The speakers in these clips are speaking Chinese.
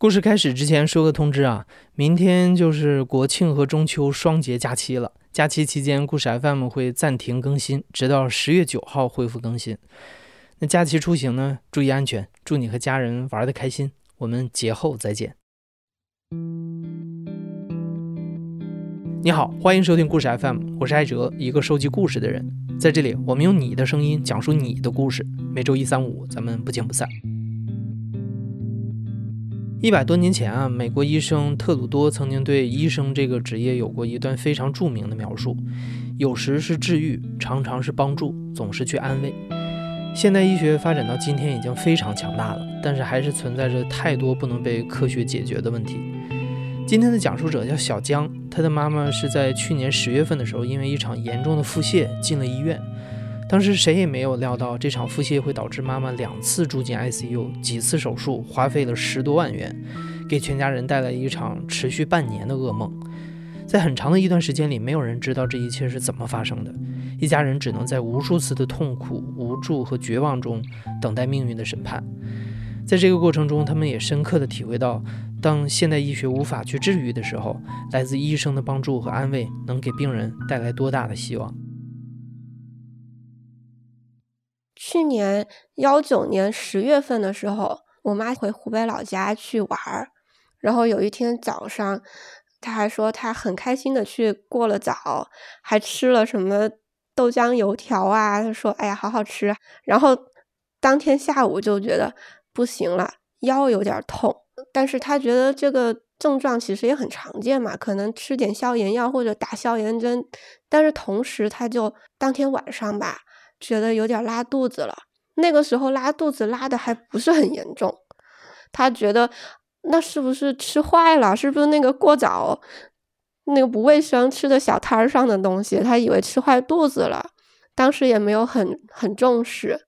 故事开始之前说个通知啊，明天就是国庆和中秋双节假期了。假期期间，故事 FM 会暂停更新，直到十月九号恢复更新。那假期出行呢，注意安全，祝你和家人玩的开心。我们节后再见。你好，欢迎收听故事 FM，我是艾哲，一个收集故事的人。在这里，我们用你的声音讲述你的故事。每周一、三、五，咱们不见不散。一百多年前啊，美国医生特鲁多曾经对医生这个职业有过一段非常著名的描述：有时是治愈，常常是帮助，总是去安慰。现代医学发展到今天已经非常强大了，但是还是存在着太多不能被科学解决的问题。今天的讲述者叫小江，他的妈妈是在去年十月份的时候，因为一场严重的腹泻进了医院。当时谁也没有料到这场腹泻会导致妈妈两次住进 ICU，几次手术，花费了十多万元，给全家人带来一场持续半年的噩梦。在很长的一段时间里，没有人知道这一切是怎么发生的，一家人只能在无数次的痛苦、无助和绝望中等待命运的审判。在这个过程中，他们也深刻地体会到，当现代医学无法去治愈的时候，来自医生的帮助和安慰能给病人带来多大的希望。去年幺九年十月份的时候，我妈回湖北老家去玩儿，然后有一天早上，她还说她很开心的去过了早，还吃了什么豆浆油条啊，她说哎呀好好吃。然后当天下午就觉得不行了，腰有点痛，但是她觉得这个症状其实也很常见嘛，可能吃点消炎药或者打消炎针，但是同时她就当天晚上吧。觉得有点拉肚子了，那个时候拉肚子拉的还不是很严重，他觉得那是不是吃坏了？是不是那个过早那个不卫生吃的小摊儿上的东西？他以为吃坏肚子了，当时也没有很很重视。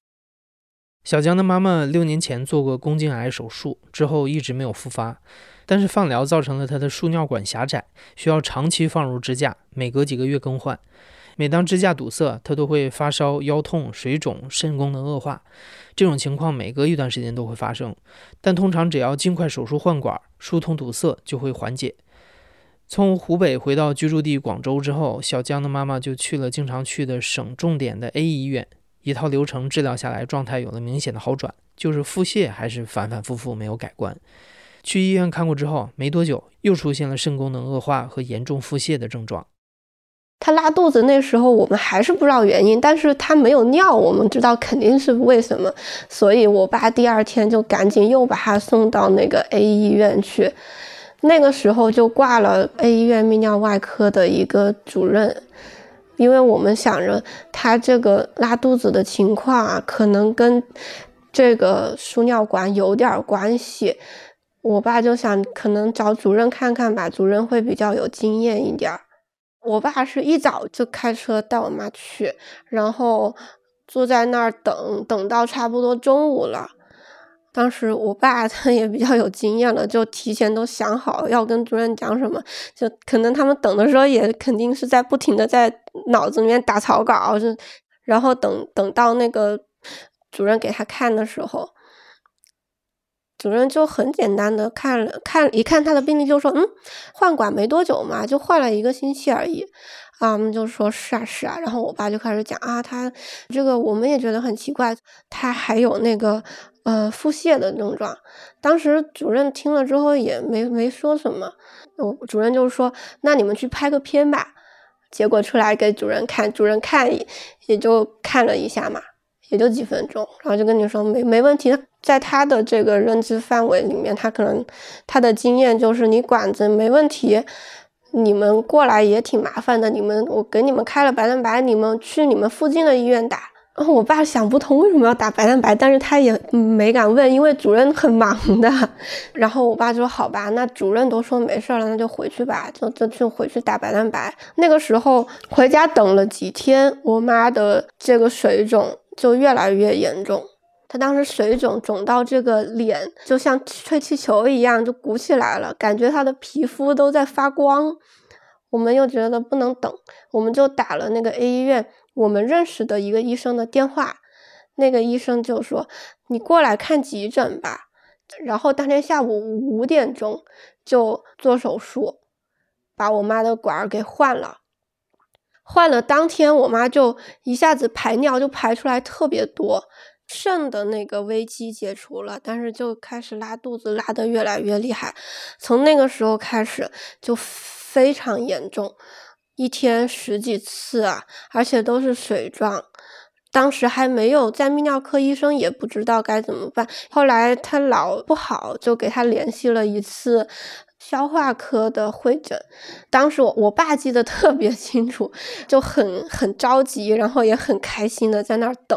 小江的妈妈六年前做过宫颈癌手术，之后一直没有复发，但是放疗造成了她的输尿管狭窄，需要长期放入支架，每隔几个月更换。每当支架堵塞，他都会发烧、腰痛、水肿、肾功能恶化。这种情况每隔一段时间都会发生，但通常只要尽快手术换管、疏通堵塞，就会缓解。从湖北回到居住地广州之后，小江的妈妈就去了经常去的省重点的 A 医院，一套流程治疗下来，状态有了明显的好转，就是腹泻还是反反复复没有改观。去医院看过之后，没多久又出现了肾功能恶化和严重腹泻的症状。他拉肚子那时候我们还是不知道原因，但是他没有尿，我们知道肯定是为什么，所以我爸第二天就赶紧又把他送到那个 A 医院去，那个时候就挂了 A 医院泌尿外科的一个主任，因为我们想着他这个拉肚子的情况啊，可能跟这个输尿管有点关系，我爸就想可能找主任看看吧，主任会比较有经验一点儿。我爸是一早就开车带我妈去，然后坐在那儿等，等到差不多中午了。当时我爸 他也比较有经验了，就提前都想好要跟主任讲什么，就可能他们等的时候也肯定是在不停的在脑子里面打草稿，就然后等等到那个主任给他看的时候。主任就很简单的看了看，一看他的病历就说，嗯，换管没多久嘛，就换了一个星期而已，啊，我们就说是啊是啊，然后我爸就开始讲啊，他这个我们也觉得很奇怪，他还有那个呃腹泻的症状。当时主任听了之后也没没说什么，我主任就说，那你们去拍个片吧。结果出来给主任看，主任看也就看了一下嘛。也就几分钟，然后就跟你说没没问题，在他的这个认知范围里面，他可能他的经验就是你管子没问题，你们过来也挺麻烦的，你们我给你们开了白蛋白，你们去你们附近的医院打。然后我爸想不通为什么要打白蛋白，但是他也没敢问，因为主任很忙的。然后我爸说好吧，那主任都说没事了，那就回去吧，就就就回去打白蛋白。那个时候回家等了几天，我妈的这个水肿。就越来越严重，他当时水肿肿到这个脸就像吹气球一样就鼓起来了，感觉他的皮肤都在发光。我们又觉得不能等，我们就打了那个 A 医院我们认识的一个医生的电话，那个医生就说：“你过来看急诊吧。”然后当天下午五点钟就做手术，把我妈的管儿给换了。换了当天，我妈就一下子排尿就排出来特别多，肾的那个危机解除了，但是就开始拉肚子，拉得越来越厉害。从那个时候开始就非常严重，一天十几次啊，而且都是水状。当时还没有在泌尿科，医生也不知道该怎么办。后来他老不好，就给他联系了一次。消化科的会诊，当时我我爸记得特别清楚，就很很着急，然后也很开心的在那儿等，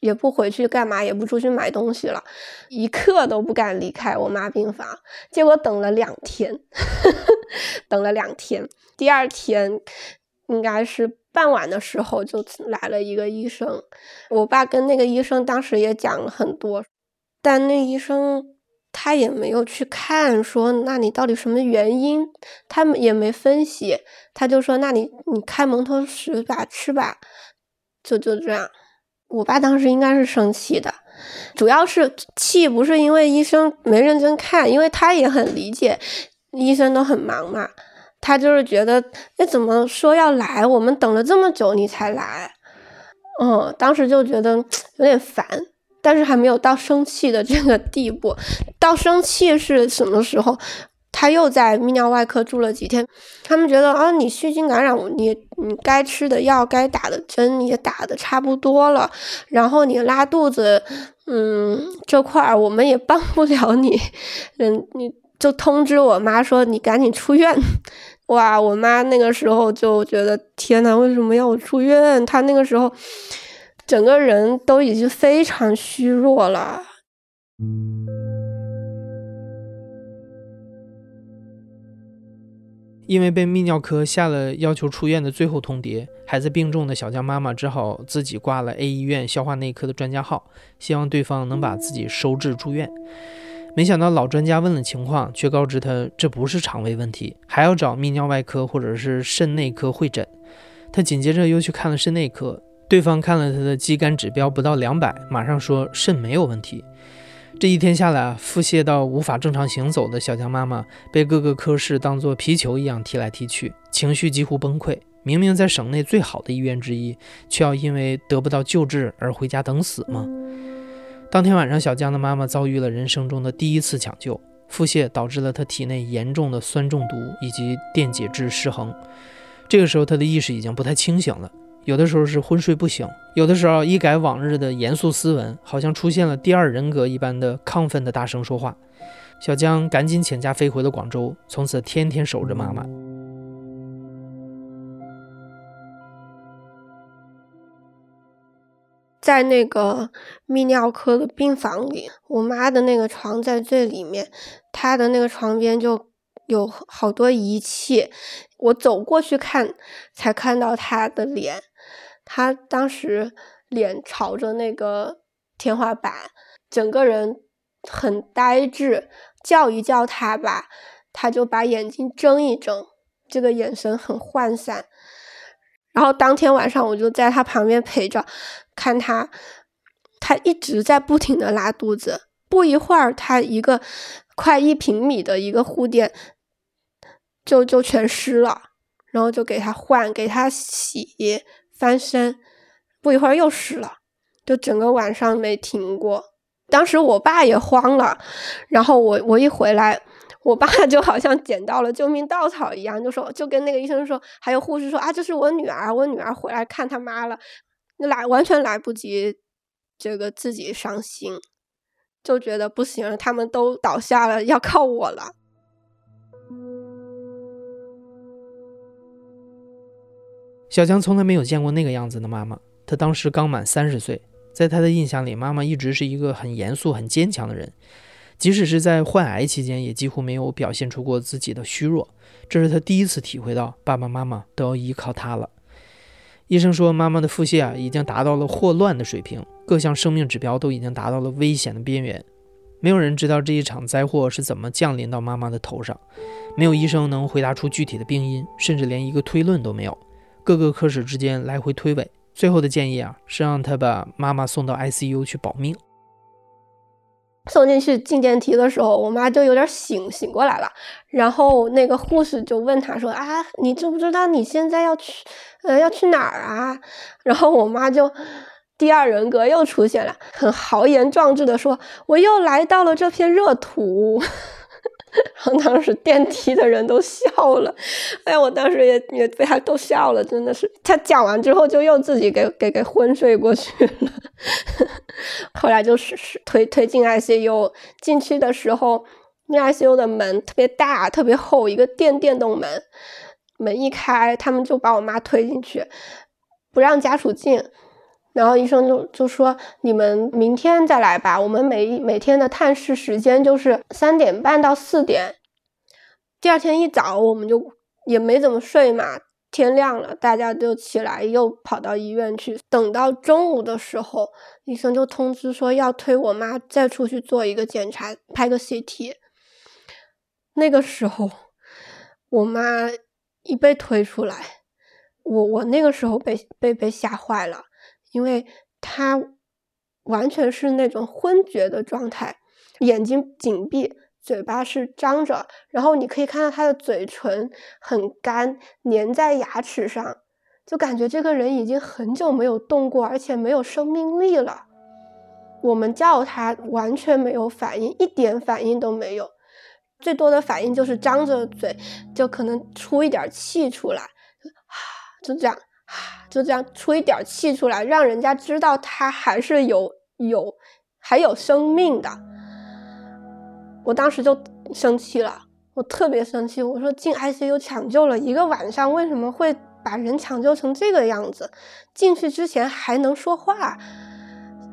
也不回去干嘛，也不出去买东西了，一刻都不敢离开我妈病房。结果等了两天，等了两天，第二天应该是傍晚的时候就来了一个医生，我爸跟那个医生当时也讲了很多，但那医生。他也没有去看，说那你到底什么原因？他们也没分析，他就说那你你开蒙头石吧，吃吧，就就这样。我爸当时应该是生气的，主要是气不是因为医生没认真看，因为他也很理解，医生都很忙嘛。他就是觉得，哎，怎么说要来？我们等了这么久你才来，嗯，当时就觉得 有点烦。但是还没有到生气的这个地步，到生气是什么时候？他又在泌尿外科住了几天，他们觉得啊，你细菌感染，你你该吃的药、该打的针也打的差不多了，然后你拉肚子，嗯，这块儿我们也帮不了你，嗯，你就通知我妈说你赶紧出院。哇，我妈那个时候就觉得天呐，为什么要我出院？她那个时候。整个人都已经非常虚弱了。因为被泌尿科下了要求出院的最后通牒，孩子病重的小江妈妈只好自己挂了 A 医院消化内科的专家号，希望对方能把自己收治住院。没想到老专家问了情况，却告知他这不是肠胃问题，还要找泌尿外科或者是肾内科会诊。他紧接着又去看了肾内科。对方看了他的肌酐指标不到两百，马上说肾没有问题。这一天下来啊，腹泻到无法正常行走的小江妈妈被各个科室当作皮球一样踢来踢去，情绪几乎崩溃。明明在省内最好的医院之一，却要因为得不到救治而回家等死吗？当天晚上，小江的妈妈遭遇了人生中的第一次抢救，腹泻导致了她体内严重的酸中毒以及电解质失衡。这个时候，她的意识已经不太清醒了。有的时候是昏睡不醒，有的时候一改往日的严肃斯文，好像出现了第二人格一般的亢奋的大声说话。小江赶紧请假飞回了广州，从此天天守着妈妈。在那个泌尿科的病房里，我妈的那个床在最里面，她的那个床边就有好多仪器，我走过去看，才看到她的脸。他当时脸朝着那个天花板，整个人很呆滞，叫一叫他吧，他就把眼睛睁一睁，这个眼神很涣散。然后当天晚上我就在他旁边陪着，看他，他一直在不停的拉肚子，不一会儿他一个快一平米的一个护垫就就全湿了，然后就给他换，给他洗。翻身，不一会儿又湿了，就整个晚上没停过。当时我爸也慌了，然后我我一回来，我爸 就好像捡到了救命稻草一样，就说就跟那个医生说，还有护士说啊，这是我女儿，我女儿回来看他妈了，来完全来不及这个自己伤心，就觉得不行，他们都倒下了，要靠我了。小江从来没有见过那个样子的妈妈。她当时刚满三十岁，在他的印象里，妈妈一直是一个很严肃、很坚强的人。即使是在患癌期间，也几乎没有表现出过自己的虚弱。这是他第一次体会到爸爸妈妈都要依靠他了。医生说，妈妈的腹泻啊，已经达到了霍乱的水平，各项生命指标都已经达到了危险的边缘。没有人知道这一场灾祸是怎么降临到妈妈的头上，没有医生能回答出具体的病因，甚至连一个推论都没有。各个科室之间来回推诿，最后的建议啊是让他把妈妈送到 ICU 去保命。送进去进电梯的时候，我妈就有点醒醒过来了，然后那个护士就问她说：“啊，你知不知道你现在要去，呃，要去哪儿啊？”然后我妈就第二人格又出现了，很豪言壮志的说：“我又来到了这片热土。” 然后当时电梯的人都笑了，哎呀，我当时也也被他逗笑了，真的是。他讲完之后就又自己给给给昏睡过去了。后来就是是推推进 ICU 进去的时候，那 ICU 的门特别大，特别厚，一个电电动门，门一开，他们就把我妈推进去，不让家属进。然后医生就就说：“你们明天再来吧，我们每每天的探视时间就是三点半到四点。第二天一早，我们就也没怎么睡嘛，天亮了，大家就起来，又跑到医院去。等到中午的时候，医生就通知说要推我妈再出去做一个检查，拍个 CT。那个时候，我妈一被推出来，我我那个时候被被被吓坏了。”因为他完全是那种昏厥的状态，眼睛紧闭，嘴巴是张着，然后你可以看到他的嘴唇很干，粘在牙齿上，就感觉这个人已经很久没有动过，而且没有生命力了。我们叫他，完全没有反应，一点反应都没有，最多的反应就是张着嘴，就可能出一点气出来，啊，就这样。就这样出一点气出来，让人家知道他还是有有还有生命的。我当时就生气了，我特别生气。我说进 ICU 抢救了一个晚上，为什么会把人抢救成这个样子？进去之前还能说话，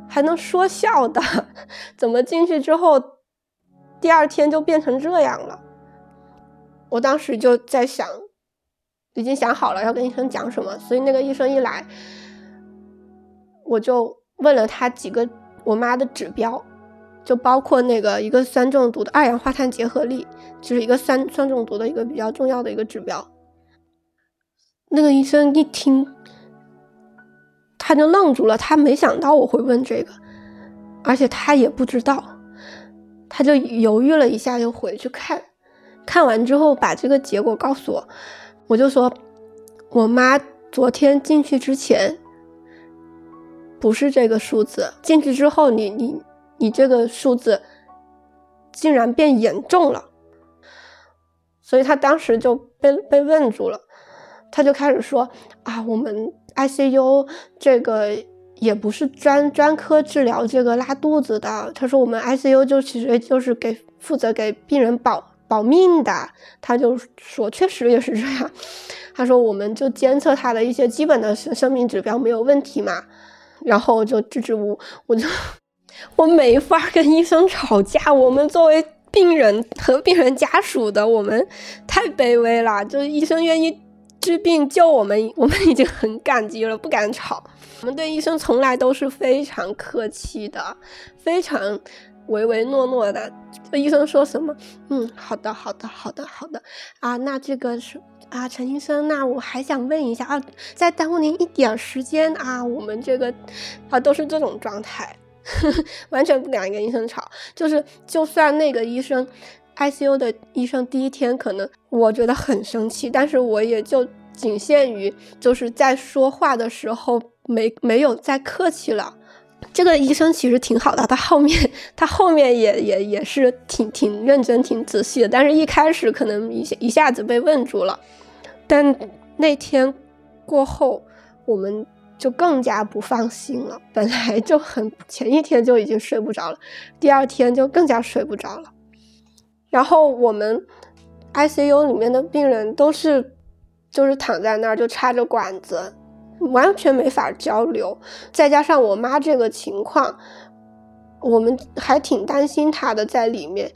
还能说笑的，怎么进去之后第二天就变成这样了？我当时就在想。已经想好了要跟医生讲什么，所以那个医生一来，我就问了他几个我妈的指标，就包括那个一个酸中毒的二氧化碳结合力，就是一个酸酸中毒的一个比较重要的一个指标。那个医生一听，他就愣住了，他没想到我会问这个，而且他也不知道，他就犹豫了一下，又回去看，看完之后把这个结果告诉我。我就说，我妈昨天进去之前不是这个数字，进去之后，你你你这个数字竟然变严重了，所以他当时就被被问住了，他就开始说啊，我们 ICU 这个也不是专专科治疗这个拉肚子的，他说我们 ICU 就其实就是给负责给病人保。保命的，他就说确实也是这样。他说我们就监测他的一些基本的生命指标没有问题嘛，然后就支支吾吾，我就我没法跟医生吵架。我们作为病人和病人家属的，我们太卑微了。就医生愿意治病救我们，我们已经很感激了，不敢吵。我们对医生从来都是非常客气的，非常。唯唯诺诺的，这医生说什么？嗯，好的，好的，好的，好的。啊，那这个是啊，陈医生，那我还想问一下啊，再耽误您一点时间啊，我们这个啊都是这种状态，完全不敢跟医生吵。就是，就算那个医生，ICU 的医生第一天可能我觉得很生气，但是我也就仅限于就是在说话的时候没没有再客气了。这个医生其实挺好的，他后面 他后面也也也是挺挺认真、挺仔细的，但是一开始可能一下一下子被问住了。但那天过后，我们就更加不放心了。本来就很前一天就已经睡不着了，第二天就更加睡不着了。然后我们 ICU 里面的病人都是就是躺在那儿就插着管子。完全没法交流，再加上我妈这个情况，我们还挺担心她的在里面，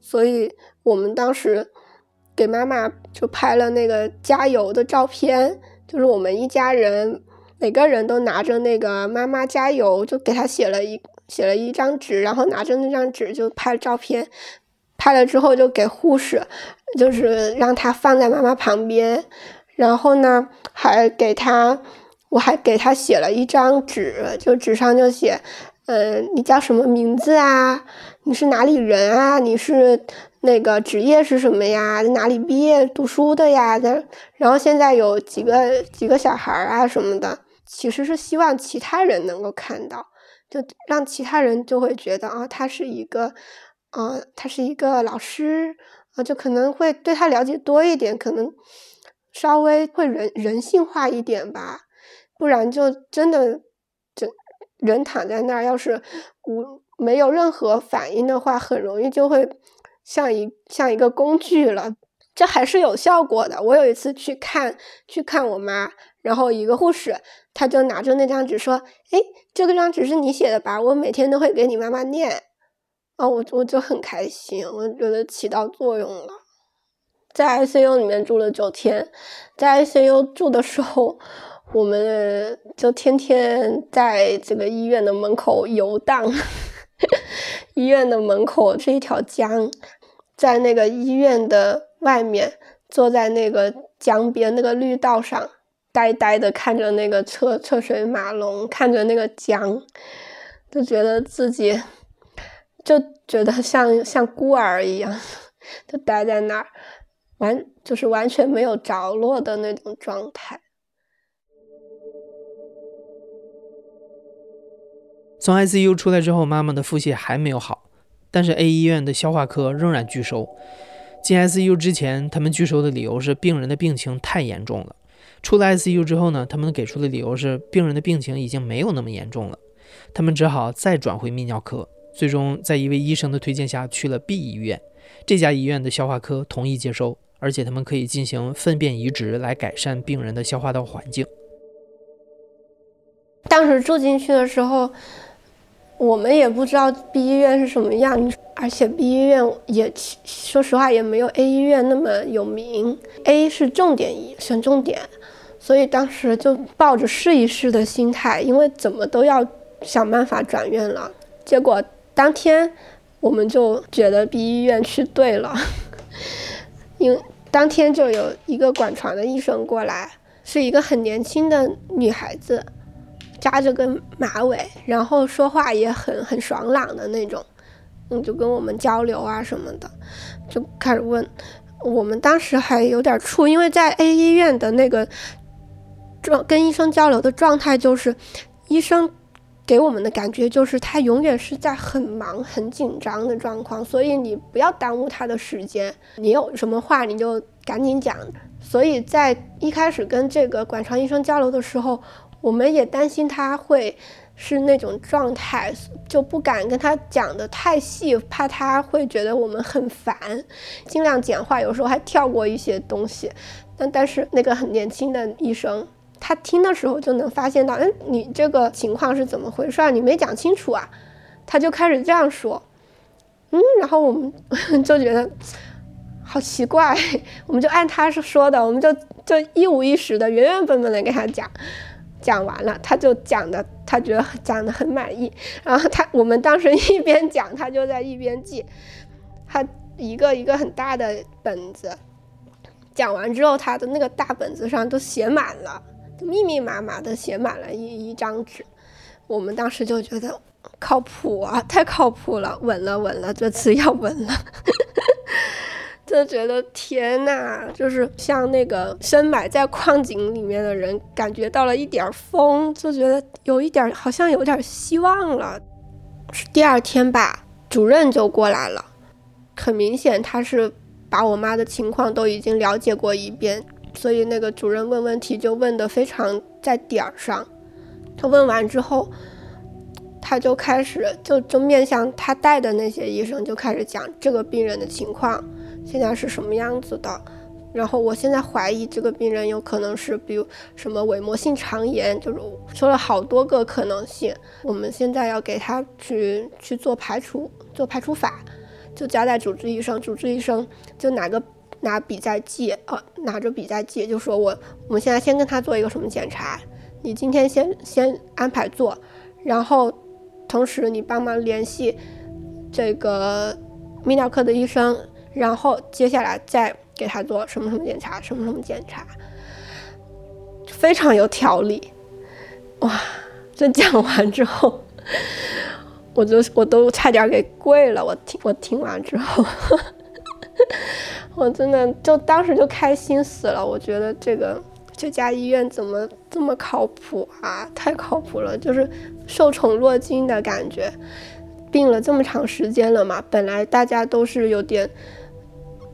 所以我们当时给妈妈就拍了那个加油的照片，就是我们一家人每个人都拿着那个妈妈加油，就给她写了一写了一张纸，然后拿着那张纸就拍照片，拍了之后就给护士，就是让她放在妈妈旁边，然后呢还给她。我还给他写了一张纸，就纸上就写，呃，你叫什么名字啊？你是哪里人啊？你是那个职业是什么呀？哪里毕业读书的呀？然后现在有几个几个小孩啊什么的，其实是希望其他人能够看到，就让其他人就会觉得啊，他是一个，啊，他是一个老师啊，就可能会对他了解多一点，可能稍微会人人性化一点吧，不然就真的。就人躺在那儿，要是无没有任何反应的话，很容易就会像一像一个工具了。这还是有效果的。我有一次去看去看我妈，然后一个护士，他就拿着那张纸说：“哎，这个张纸是你写的吧？我每天都会给你妈妈念。”啊，我我就很开心，我觉得起到作用了。在 ICU 里面住了九天，在 ICU 住的时候。我们就天天在这个医院的门口游荡，医院的门口是一条江，在那个医院的外面，坐在那个江边那个绿道上，呆呆的看着那个车车水马龙，看着那个江，就觉得自己就觉得像像孤儿一样，就待在那儿，完就是完全没有着落的那种状态。从 ICU 出来之后，妈妈的腹泻还没有好，但是 A 医院的消化科仍然拒收。进 ICU 之前，他们拒收的理由是病人的病情太严重了；出了 ICU 之后呢，他们给出的理由是病人的病情已经没有那么严重了，他们只好再转回泌尿科。最终，在一位医生的推荐下去了 B 医院，这家医院的消化科同意接收，而且他们可以进行粪便移植来改善病人的消化道环境。当时住进去的时候。我们也不知道 B 医院是什么样，而且 B 医院也说实话也没有 A 医院那么有名。A 是重点医，选重点，所以当时就抱着试一试的心态，因为怎么都要想办法转院了。结果当天我们就觉得 B 医院去对了，因为当天就有一个管床的医生过来，是一个很年轻的女孩子。扎着个马尾，然后说话也很很爽朗的那种，嗯，就跟我们交流啊什么的，就开始问。我们当时还有点怵，因为在 A 医院的那个状跟医生交流的状态，就是医生给我们的感觉就是他永远是在很忙很紧张的状况，所以你不要耽误他的时间，你有什么话你就赶紧讲。所以在一开始跟这个管床医生交流的时候。我们也担心他会是那种状态，就不敢跟他讲的太细，怕他会觉得我们很烦，尽量简化，有时候还跳过一些东西。但但是那个很年轻的医生，他听的时候就能发现到，嗯，你这个情况是怎么回事啊？你没讲清楚啊？他就开始这样说，嗯，然后我们就觉得好奇怪，我们就按他说的，我们就就一五一十的原原本本的给他讲。讲完了，他就讲的，他觉得讲的很满意。然后他，我们当时一边讲，他就在一边记，他一个一个很大的本子。讲完之后，他的那个大本子上都写满了，密密麻麻的写满了一一张纸。我们当时就觉得靠谱啊，太靠谱了，稳了稳了，这次要稳了。就觉得天呐，就是像那个深埋在矿井里面的人，感觉到了一点风，就觉得有一点好像有点希望了。是第二天吧，主任就过来了，很明显他是把我妈的情况都已经了解过一遍，所以那个主任问问题就问的非常在点儿上。他问完之后，他就开始就就面向他带的那些医生就开始讲这个病人的情况。现在是什么样子的？然后我现在怀疑这个病人有可能是，比如什么伪膜性肠炎，就是说了好多个可能性。我们现在要给他去去做排除，做排除法，就交代主治医生。主治医生就拿个拿笔在记，呃，拿着笔在记，就说我我们现在先跟他做一个什么检查，你今天先先安排做，然后同时你帮忙联系这个泌尿科的医生。然后接下来再给他做什么什么检查，什么什么检查，非常有条理。哇！这讲完之后，我就我都差点给跪了。我听我听完之后，我真的就当时就开心死了。我觉得这个这家医院怎么这么靠谱啊？太靠谱了，就是受宠若惊的感觉。病了这么长时间了嘛，本来大家都是有点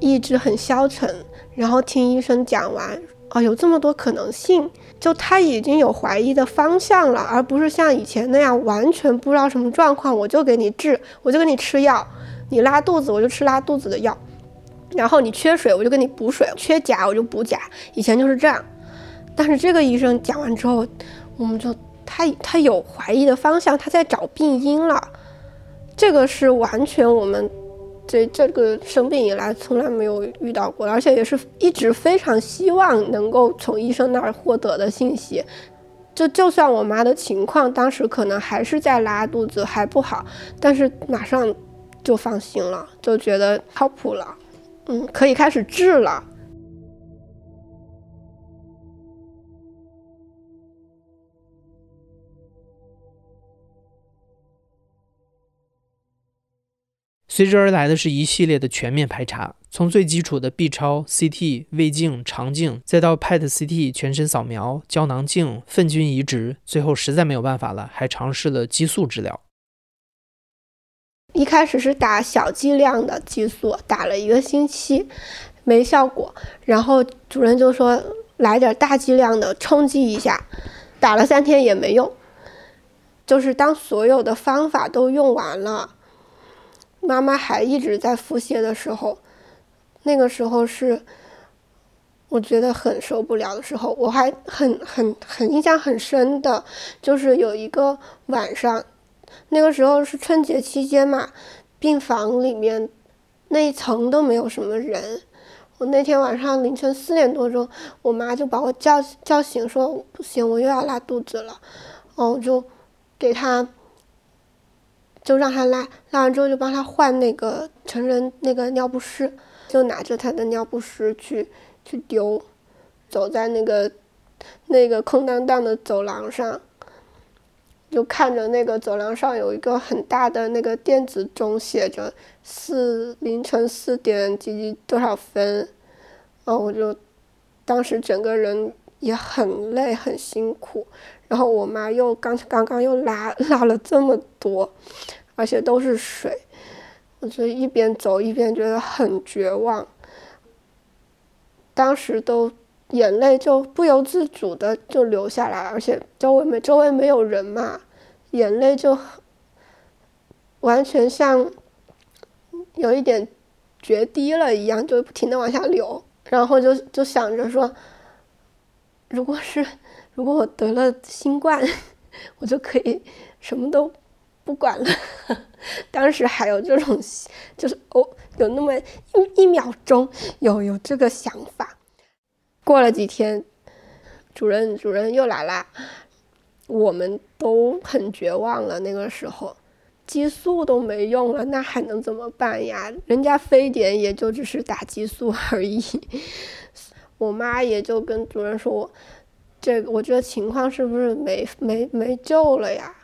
意志很消沉，然后听医生讲完。啊，有这么多可能性，就他已经有怀疑的方向了，而不是像以前那样完全不知道什么状况，我就给你治，我就给你吃药，你拉肚子我就吃拉肚子的药，然后你缺水我就给你补水，缺钾我就补钾，以前就是这样。但是这个医生讲完之后，我们就他他有怀疑的方向，他在找病因了，这个是完全我们。所以这个生病以来从来没有遇到过，而且也是一直非常希望能够从医生那儿获得的信息。就就算我妈的情况当时可能还是在拉肚子还不好，但是马上就放心了，就觉得靠谱了，嗯，可以开始治了。随之而来的是一系列的全面排查，从最基础的 B 超、CT、胃镜、肠镜，再到 PET CT 全身扫描、胶囊镜、粪菌移植，最后实在没有办法了，还尝试了激素治疗。一开始是打小剂量的激素，打了一个星期没效果，然后主任就说来点大剂量的冲击一下，打了三天也没用，就是当所有的方法都用完了。妈妈还一直在腹泻的时候，那个时候是我觉得很受不了的时候。我还很很很印象很深的，就是有一个晚上，那个时候是春节期间嘛，病房里面那一层都没有什么人。我那天晚上凌晨四点多钟，我妈就把我叫叫醒，说不行，我又要拉肚子了。然后，我就给她。就让他拉，拉完之后就帮他换那个成人那个尿不湿，就拿着他的尿不湿去去丢，走在那个那个空荡荡的走廊上，就看着那个走廊上有一个很大的那个电子钟，写着四凌晨四点几几多少分，然后我就当时整个人也很累很辛苦。然后我妈又刚刚刚又拉 拉了这么多，而且都是水，我就一边走一边觉得很绝望。当时都眼泪就不由自主的就流下来，而且周围没周围没有人嘛，眼泪就完全像有一点决堤了一样，就不停的往下流。然后就就想着说，如果是。如果我得了新冠，我就可以什么都不管了。当时还有这种，就是哦，有那么一一秒钟有有这个想法。过了几天，主任主任又来啦，我们都很绝望了。那个时候，激素都没用了，那还能怎么办呀？人家非典也就只是打激素而已。我妈也就跟主任说。我。这个我觉得情况是不是没没没救了呀？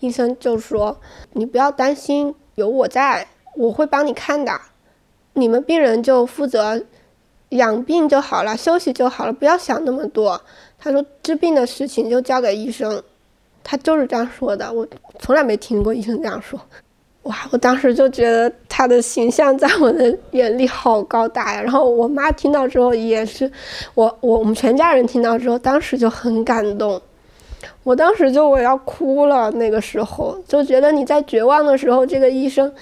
医生就说你不要担心，有我在，我会帮你看的。你们病人就负责养病就好了，休息就好了，不要想那么多。他说治病的事情就交给医生，他就是这样说的。我从来没听过医生这样说。哇！我当时就觉得他的形象在我的眼里好高大呀。然后我妈听到之后也是，我我我们全家人听到之后，当时就很感动。我当时就我要哭了，那个时候就觉得你在绝望的时候，这个医生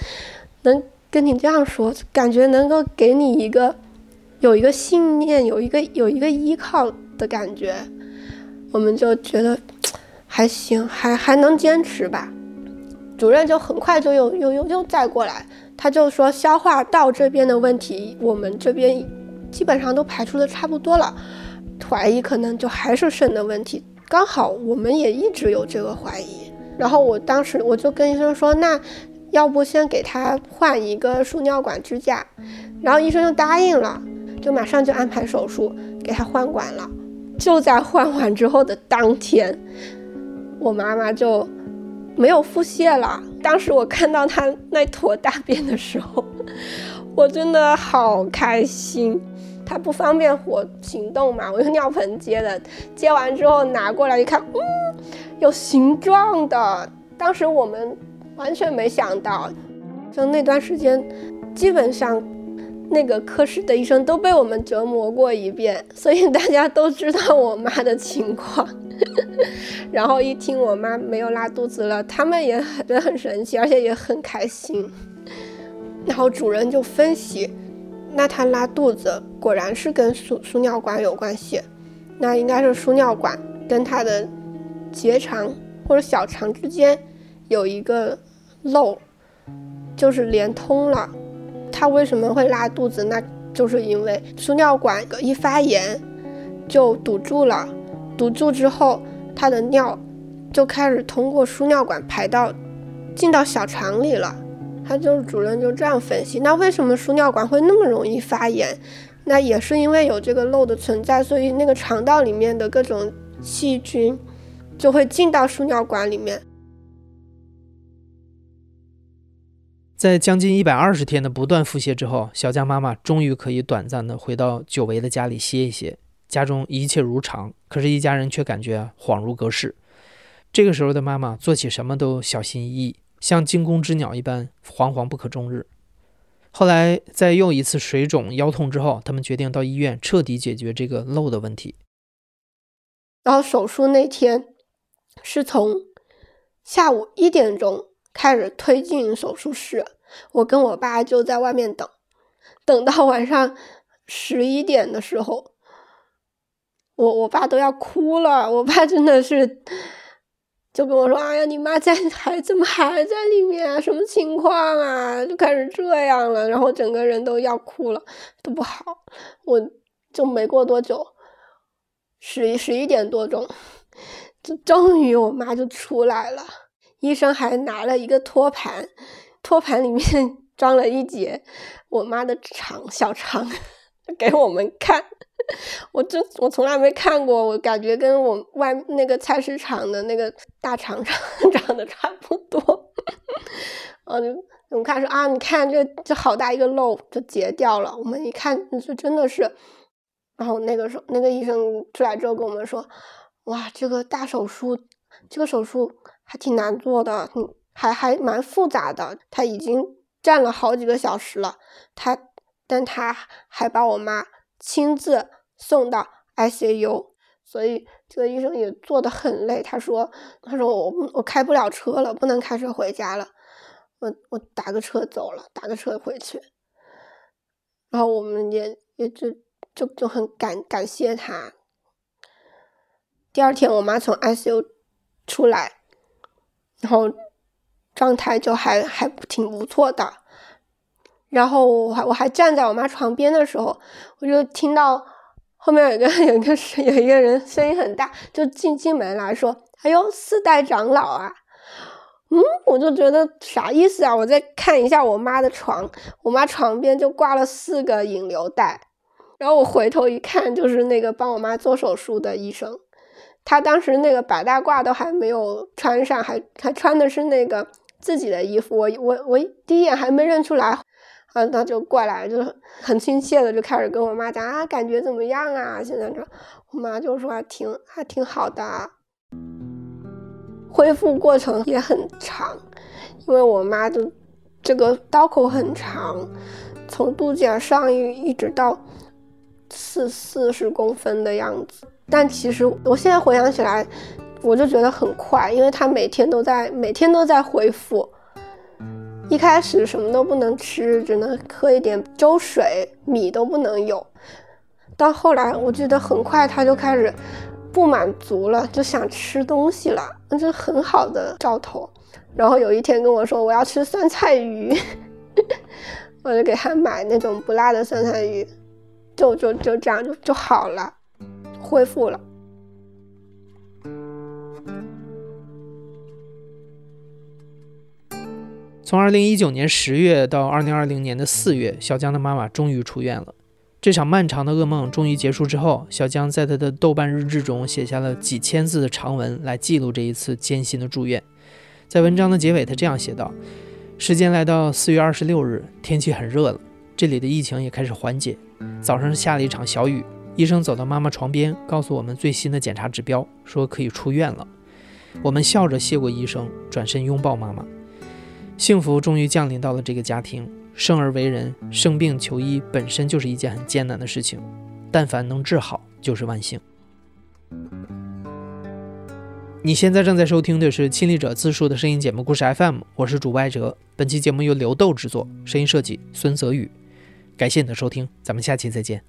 能跟你这样说，感觉能够给你一个有一个信念，有一个有一个依靠的感觉。我们就觉得 还行，还还能坚持吧。主任就很快就又又又又再过来，他就说消化道这边的问题，我们这边基本上都排除的差不多了，怀疑可能就还是肾的问题。刚好我们也一直有这个怀疑，然后我当时我就跟医生说，那要不先给他换一个输尿管支架，然后医生就答应了，就马上就安排手术给他换管了。就在换完之后的当天，我妈妈就。没有腹泻了，当时我看到他那坨大便的时候，我真的好开心。他不方便活行动嘛，我用尿盆接的，接完之后拿过来一看，嗯，有形状的。当时我们完全没想到，就那段时间，基本上那个科室的医生都被我们折磨过一遍，所以大家都知道我妈的情况。然后一听我妈没有拉肚子了，他们也觉得 很神奇，而且也很开心。然后主任就分析，那她拉肚子果然是跟输输尿管有关系，那应该是输尿管跟她的结肠或者小肠之间有一个漏，就是连通了。她为什么会拉肚子？那就是因为输尿管一发炎就堵住了。堵住之后，他的尿就开始通过输尿管排到进到小肠里了。他就是主任就这样分析。那为什么输尿管会那么容易发炎？那也是因为有这个漏的存在，所以那个肠道里面的各种细菌就会进到输尿管里面。在将近一百二十天的不断腹泻之后，小江妈妈终于可以短暂的回到久违的家里歇一歇。家中一切如常，可是，一家人却感觉恍如隔世。这个时候的妈妈做起什么都小心翼翼，像惊弓之鸟一般，惶惶不可终日。后来，在又一次水肿、腰痛之后，他们决定到医院彻底解决这个漏的问题。然后手术那天是从下午一点钟开始推进手术室，我跟我爸就在外面等，等到晚上十一点的时候。我我爸都要哭了，我爸真的是就跟我说：“哎呀，你妈在还怎么还在里面？什么情况啊？就开始这样了，然后整个人都要哭了，都不好。”我就没过多久，十一十一点多钟，就终于我妈就出来了。医生还拿了一个托盘，托盘里面 装了一节我妈的肠小肠，给我们看。我真我从来没看过，我感觉跟我外那个菜市场的那个大肠肠 长得差不多。嗯，就我们看说啊，你看这这好大一个漏，就截掉了。我们一看，就真的是。然后那个时候，那个医生出来之后跟我们说，哇，这个大手术，这个手术还挺难做的，还还蛮复杂的。他已经站了好几个小时了，他但他还把我妈亲自。送到 ICU，所以这个医生也做的很累。他说：“他说我我开不了车了，不能开车回家了，我我打个车走了，打个车回去。”然后我们也也就就就很感感谢他。第二天我妈从 ICU 出来，然后状态就还还挺不错的。然后我还我还站在我妈床边的时候，我就听到。后面有个 有个有一个人声音很大，就进进门来说：“哎呦，四代长老啊！”嗯，我就觉得啥意思啊？我再看一下我妈的床，我妈床边就挂了四个引流带，然后我回头一看，就是那个帮我妈做手术的医生，他当时那个白大褂都还没有穿上，还还穿的是那个自己的衣服，我我我第一眼还没认出来。啊，他就过来，就很亲切的就开始跟我妈讲啊，感觉怎么样啊？现在这，我妈就说还挺还挺好的，恢复过程也很长，因为我妈就这个刀口很长，从肚脐眼上一一直到四四十公分的样子。但其实我现在回想起来，我就觉得很快，因为她每天都在每天都在恢复。一开始什么都不能吃，只能喝一点粥水，米都不能有。到后来，我记得很快他就开始不满足了，就想吃东西了，那是很好的兆头。然后有一天跟我说我要吃酸菜鱼，我就给他买那种不辣的酸菜鱼，就就就这样就就好了，恢复了。从二零一九年十月到二零二零年的四月，小江的妈妈终于出院了。这场漫长的噩梦终于结束之后，小江在他的豆瓣日志中写下了几千字的长文来记录这一次艰辛的住院。在文章的结尾，他这样写道：“时间来到四月二十六日，天气很热了，这里的疫情也开始缓解。早上下了一场小雨，医生走到妈妈床边，告诉我们最新的检查指标，说可以出院了。我们笑着谢过医生，转身拥抱妈妈。幸福终于降临到了这个家庭。生而为人，生病求医本身就是一件很艰难的事情，但凡能治好，就是万幸。”你现在正在收听的是《亲历者自述》的声音节目故事 FM，我是主播艾哲。本期节目由刘豆制作，声音设计孙泽宇。感谢你的收听，咱们下期再见。